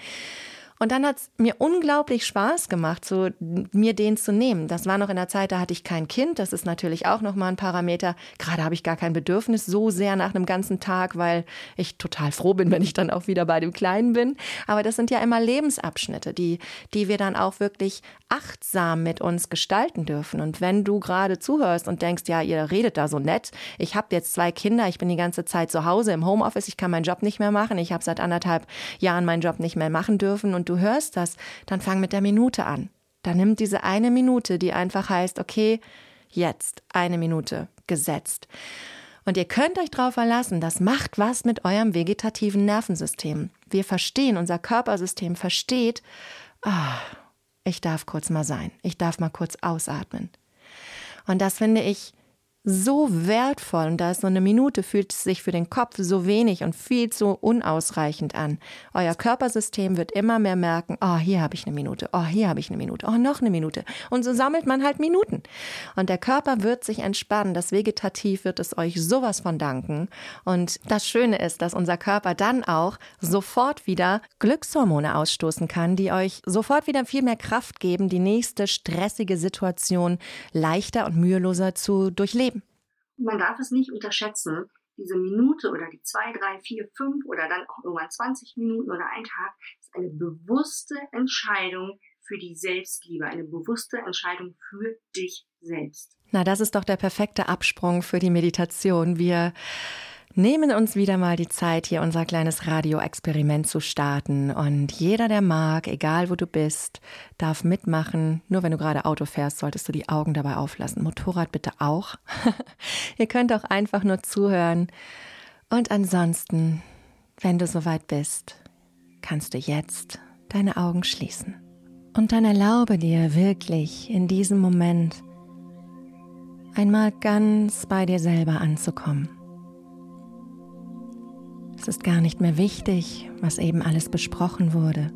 Und dann hat es mir unglaublich Spaß gemacht, so mir den zu nehmen. Das war noch in der Zeit, da hatte ich kein Kind. Das ist natürlich auch nochmal ein Parameter. Gerade habe ich gar kein Bedürfnis so sehr nach einem ganzen Tag, weil ich total froh bin, [laughs] wenn ich dann auch wieder bei dem Kleinen bin. Aber das sind ja immer Lebensabschnitte, die, die wir dann auch wirklich achtsam mit uns gestalten dürfen. Und wenn du gerade zuhörst und denkst, ja, ihr redet da so nett, ich habe jetzt zwei Kinder, ich bin die ganze Zeit zu Hause im Homeoffice, ich kann meinen Job nicht mehr machen, ich habe seit anderthalb Jahren meinen Job nicht mehr machen dürfen und du hörst das, dann fang mit der Minute an. Dann nimm diese eine Minute, die einfach heißt, okay, jetzt eine Minute gesetzt. Und ihr könnt euch darauf verlassen, das macht was mit eurem vegetativen Nervensystem. Wir verstehen, unser Körpersystem versteht, oh, ich darf kurz mal sein, ich darf mal kurz ausatmen. Und das finde ich so wertvoll und da ist so eine Minute, fühlt sich für den Kopf so wenig und viel zu unausreichend an. Euer Körpersystem wird immer mehr merken, oh, hier habe ich eine Minute, oh, hier habe ich eine Minute, oh, noch eine Minute. Und so sammelt man halt Minuten. Und der Körper wird sich entspannen, das Vegetativ wird es euch sowas von danken. Und das Schöne ist, dass unser Körper dann auch sofort wieder Glückshormone ausstoßen kann, die euch sofort wieder viel mehr Kraft geben, die nächste stressige Situation leichter und müheloser zu durchleben man darf es nicht unterschätzen, diese Minute oder die zwei, drei, vier, fünf oder dann auch irgendwann 20 Minuten oder ein Tag ist eine bewusste Entscheidung für die Selbstliebe, eine bewusste Entscheidung für dich selbst. Na, das ist doch der perfekte Absprung für die Meditation. Wir nehmen uns wieder mal die Zeit, hier unser kleines Radioexperiment zu starten. Und jeder, der mag, egal wo du bist, darf mitmachen. Nur wenn du gerade Auto fährst, solltest du die Augen dabei auflassen. Motorrad bitte auch. [laughs] Ihr könnt auch einfach nur zuhören. Und ansonsten, wenn du soweit bist, kannst du jetzt deine Augen schließen. Und dann erlaube dir wirklich in diesem Moment einmal ganz bei dir selber anzukommen. Es ist gar nicht mehr wichtig, was eben alles besprochen wurde.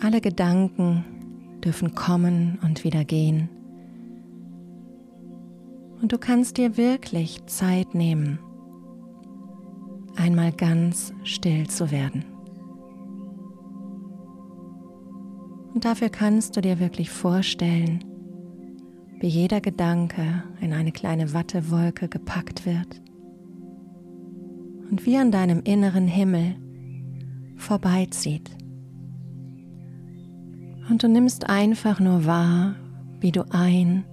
Alle Gedanken dürfen kommen und wieder gehen. Und du kannst dir wirklich Zeit nehmen, einmal ganz still zu werden. Und dafür kannst du dir wirklich vorstellen, wie jeder Gedanke in eine kleine Wattewolke gepackt wird und wie an deinem inneren Himmel vorbeizieht. Und du nimmst einfach nur wahr, wie du ein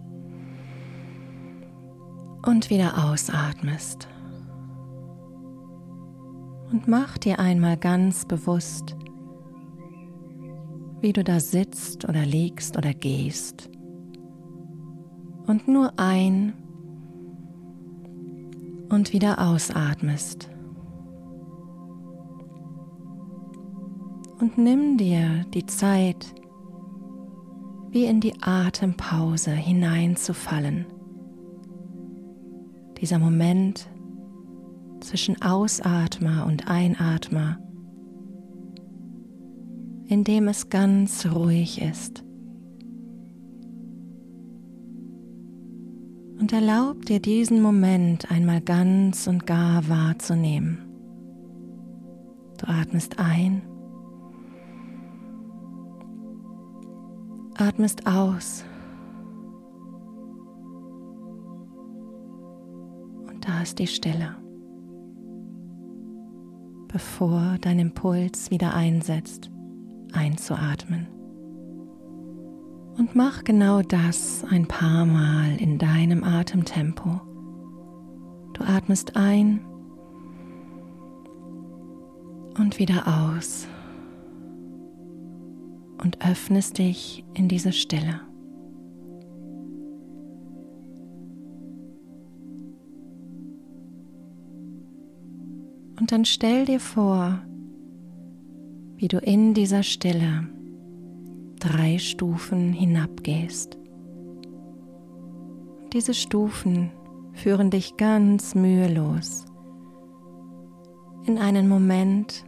und wieder ausatmest. Und mach dir einmal ganz bewusst, wie du da sitzt oder liegst oder gehst. Und nur ein und wieder ausatmest. Und nimm dir die Zeit, wie in die Atempause hineinzufallen. Dieser Moment zwischen Ausatmer und Einatmer, in dem es ganz ruhig ist. Und erlaub dir diesen Moment einmal ganz und gar wahrzunehmen. Du atmest ein atmest aus. Und da ist die Stille, bevor dein Impuls wieder einsetzt, einzuatmen. Und mach genau das ein paar Mal in deinem Atemtempo. Du atmest ein und wieder aus und öffnest dich in diese Stille. Und dann stell dir vor, wie du in dieser Stille drei Stufen hinabgehst. Diese Stufen führen dich ganz mühelos in einen Moment,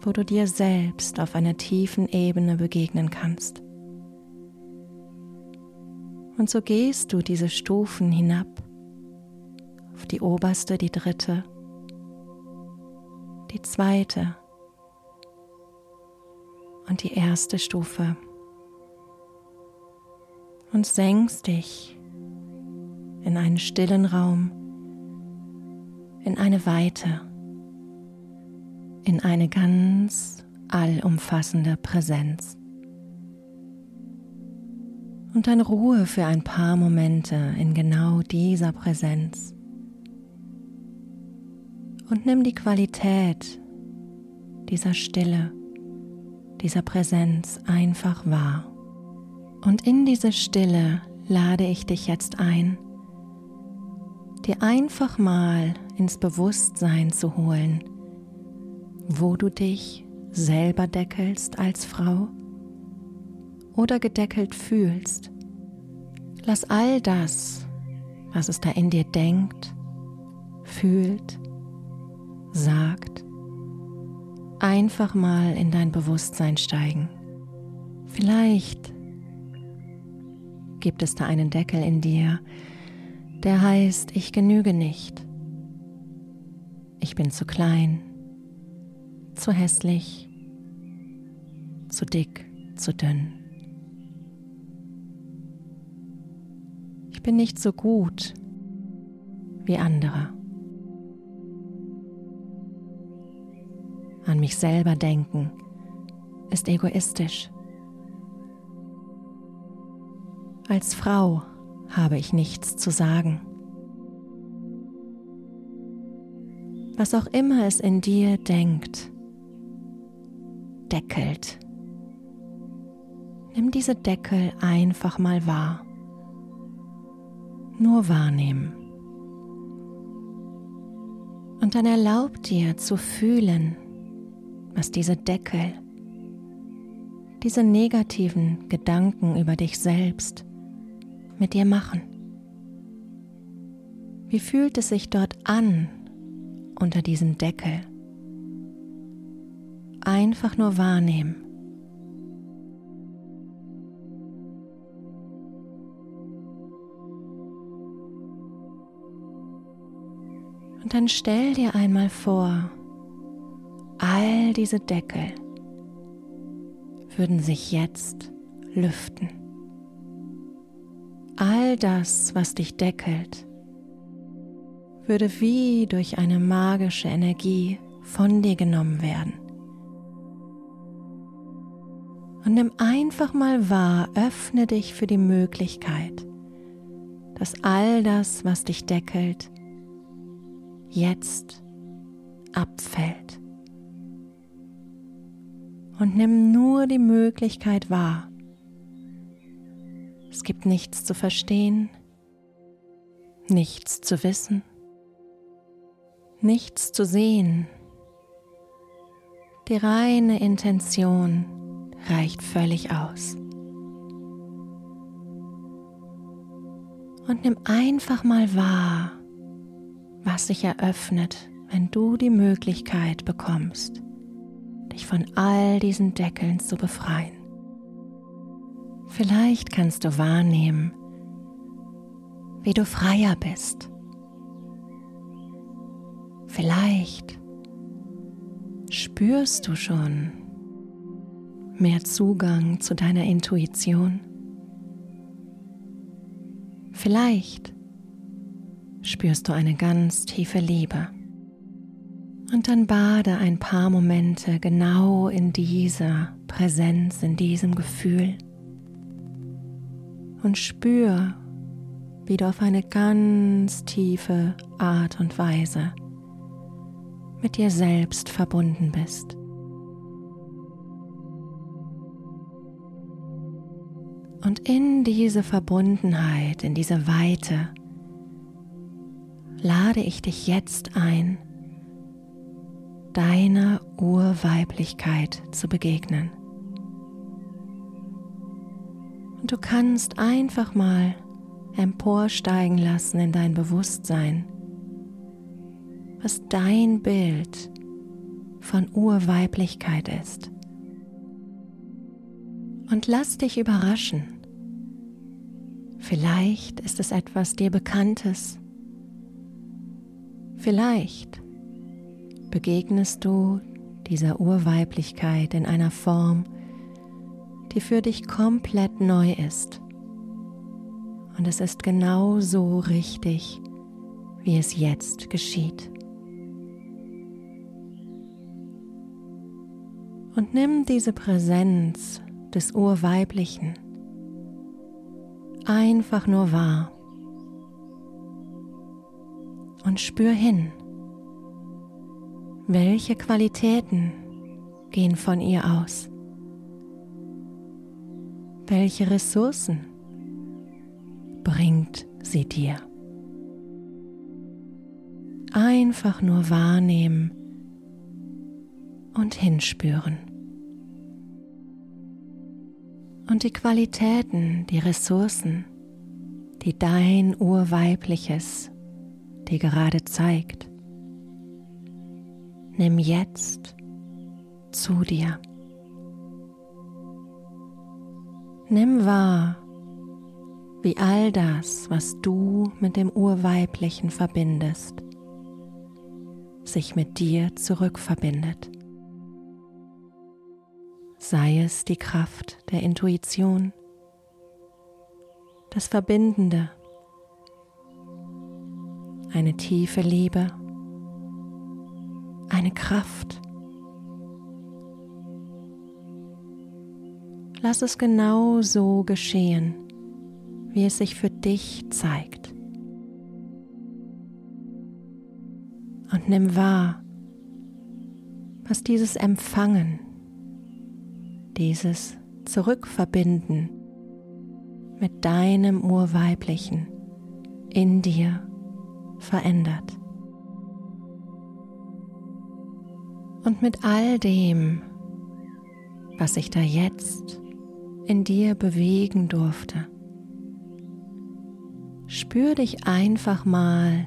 wo du dir selbst auf einer tiefen Ebene begegnen kannst. Und so gehst du diese Stufen hinab, auf die oberste, die dritte, die zweite und die erste Stufe und senkst dich in einen stillen Raum, in eine Weite in eine ganz allumfassende Präsenz. Und dann Ruhe für ein paar Momente in genau dieser Präsenz. Und nimm die Qualität dieser Stille, dieser Präsenz einfach wahr. Und in diese Stille lade ich dich jetzt ein, dir einfach mal ins Bewusstsein zu holen, wo du dich selber deckelst als Frau oder gedeckelt fühlst. Lass all das, was es da in dir denkt, fühlt, sagt, einfach mal in dein Bewusstsein steigen. Vielleicht gibt es da einen Deckel in dir, der heißt, ich genüge nicht. Ich bin zu klein, zu hässlich, zu dick, zu dünn. Ich bin nicht so gut wie andere. An mich selber denken ist egoistisch. Als Frau habe ich nichts zu sagen. Was auch immer es in dir denkt, deckelt. Nimm diese Deckel einfach mal wahr. Nur wahrnehmen. Und dann erlaub dir zu fühlen, was diese Deckel, diese negativen Gedanken über dich selbst mit dir machen. Wie fühlt es sich dort an unter diesem Deckel? Einfach nur wahrnehmen. Und dann stell dir einmal vor, all diese Deckel würden sich jetzt lüften. All das, was dich deckelt, würde wie durch eine magische Energie von dir genommen werden. Und nimm einfach mal wahr, öffne dich für die Möglichkeit, dass all das, was dich deckelt, jetzt abfällt. Und nimm nur die Möglichkeit wahr. Es gibt nichts zu verstehen, nichts zu wissen, nichts zu sehen. Die reine Intention reicht völlig aus. Und nimm einfach mal wahr, was sich eröffnet, wenn du die Möglichkeit bekommst, dich von all diesen Deckeln zu befreien. Vielleicht kannst du wahrnehmen, wie du freier bist. Vielleicht spürst du schon mehr Zugang zu deiner Intuition. Vielleicht spürst du eine ganz tiefe Liebe. Und dann bade ein paar Momente genau in dieser Präsenz, in diesem Gefühl. Und spür, wie du auf eine ganz tiefe Art und Weise mit dir selbst verbunden bist. Und in diese Verbundenheit, in diese Weite, lade ich dich jetzt ein, deiner Urweiblichkeit zu begegnen. Und du kannst einfach mal emporsteigen lassen in dein Bewusstsein, was dein Bild von Urweiblichkeit ist. Und lass dich überraschen. Vielleicht ist es etwas dir Bekanntes Vielleicht begegnest du dieser Urweiblichkeit in einer Form, die für dich komplett neu ist. Und es ist genau so richtig, wie es jetzt geschieht. Und nimm diese Präsenz des Urweiblichen einfach nur wahr und spür hin. Welche Qualitäten gehen von ihr aus? Welche Ressourcen bringt sie dir? Einfach nur wahrnehmen und hinspüren. Und die Qualitäten, die Ressourcen die dein Urweibliches dir gerade zeigt. Nimm jetzt zu dir. Nimm wahr, wie all das, was du mit dem Urweiblichen verbindest, sich mit dir zurückverbindet. Sei es die Kraft der Intuition, das Verbindende, eine tiefe Liebe, eine Kraft. Lass es genau so geschehen, wie es sich für dich zeigt. Und nimm wahr, was dieses Empfangen, dieses Zurückverbinden mit deinem Urweiblichen in dir verändert. Und mit all dem, was sich da jetzt in dir bewegen durfte, spür dich einfach mal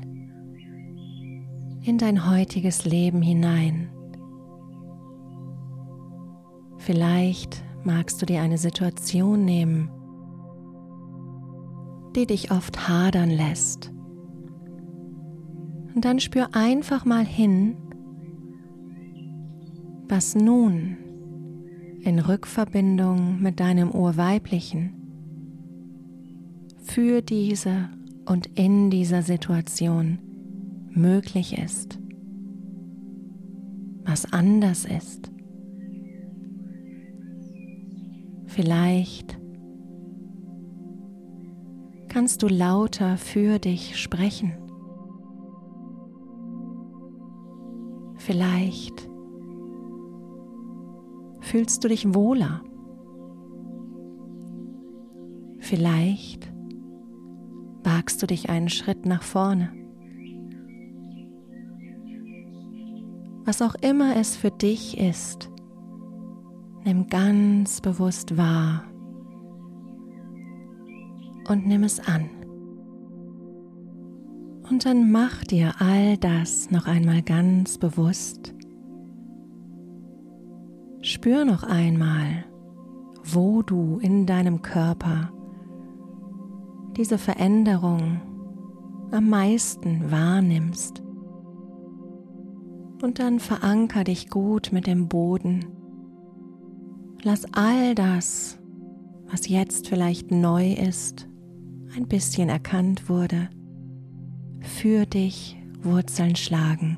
in dein heutiges Leben hinein. Vielleicht magst du dir eine Situation nehmen, die dich oft hadern lässt. Und dann spür einfach mal hin, was nun in Rückverbindung mit deinem Urweiblichen für diese und in dieser Situation möglich ist, was anders ist. Vielleicht kannst du lauter für dich sprechen. Vielleicht fühlst du dich wohler. Vielleicht wagst du dich einen Schritt nach vorne. Was auch immer es für dich ist, nimm ganz bewusst wahr und nimm es an. Und dann mach dir all das noch einmal ganz bewusst. Spür noch einmal, wo du in deinem Körper diese Veränderung am meisten wahrnimmst. Und dann veranker dich gut mit dem Boden. Lass all das, was jetzt vielleicht neu ist, ein bisschen erkannt wurde, für dich Wurzeln schlagen.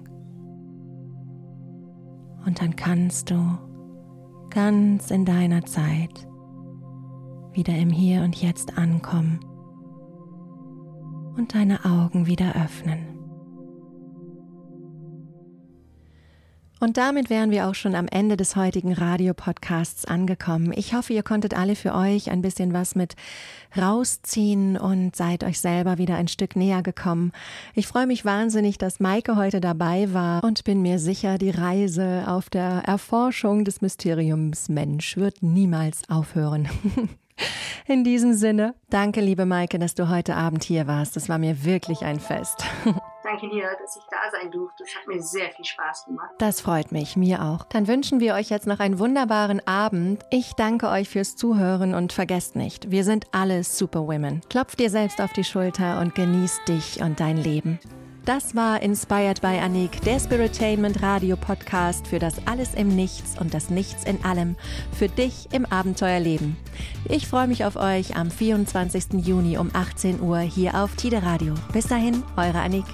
Und dann kannst du ganz in deiner Zeit wieder im Hier und Jetzt ankommen und deine Augen wieder öffnen. Und damit wären wir auch schon am Ende des heutigen Radiopodcasts angekommen. Ich hoffe, ihr konntet alle für euch ein bisschen was mit rausziehen und seid euch selber wieder ein Stück näher gekommen. Ich freue mich wahnsinnig, dass Maike heute dabei war und bin mir sicher, die Reise auf der Erforschung des Mysteriums Mensch wird niemals aufhören. [laughs] In diesem Sinne, danke liebe Maike, dass du heute Abend hier warst. Das war mir wirklich ein Fest. [laughs] Danke dir, dass ich da sein durfte. Es hat mir sehr viel Spaß gemacht. Das freut mich, mir auch. Dann wünschen wir euch jetzt noch einen wunderbaren Abend. Ich danke euch fürs Zuhören und vergesst nicht, wir sind alle Superwomen. Klopft dir selbst auf die Schulter und genießt dich und dein Leben. Das war Inspired by Anik, der Spiritainment Radio Podcast für das Alles im Nichts und das Nichts in allem für dich im Abenteuerleben. Ich freue mich auf euch am 24. Juni um 18 Uhr hier auf Tide Radio. Bis dahin, eure Anik.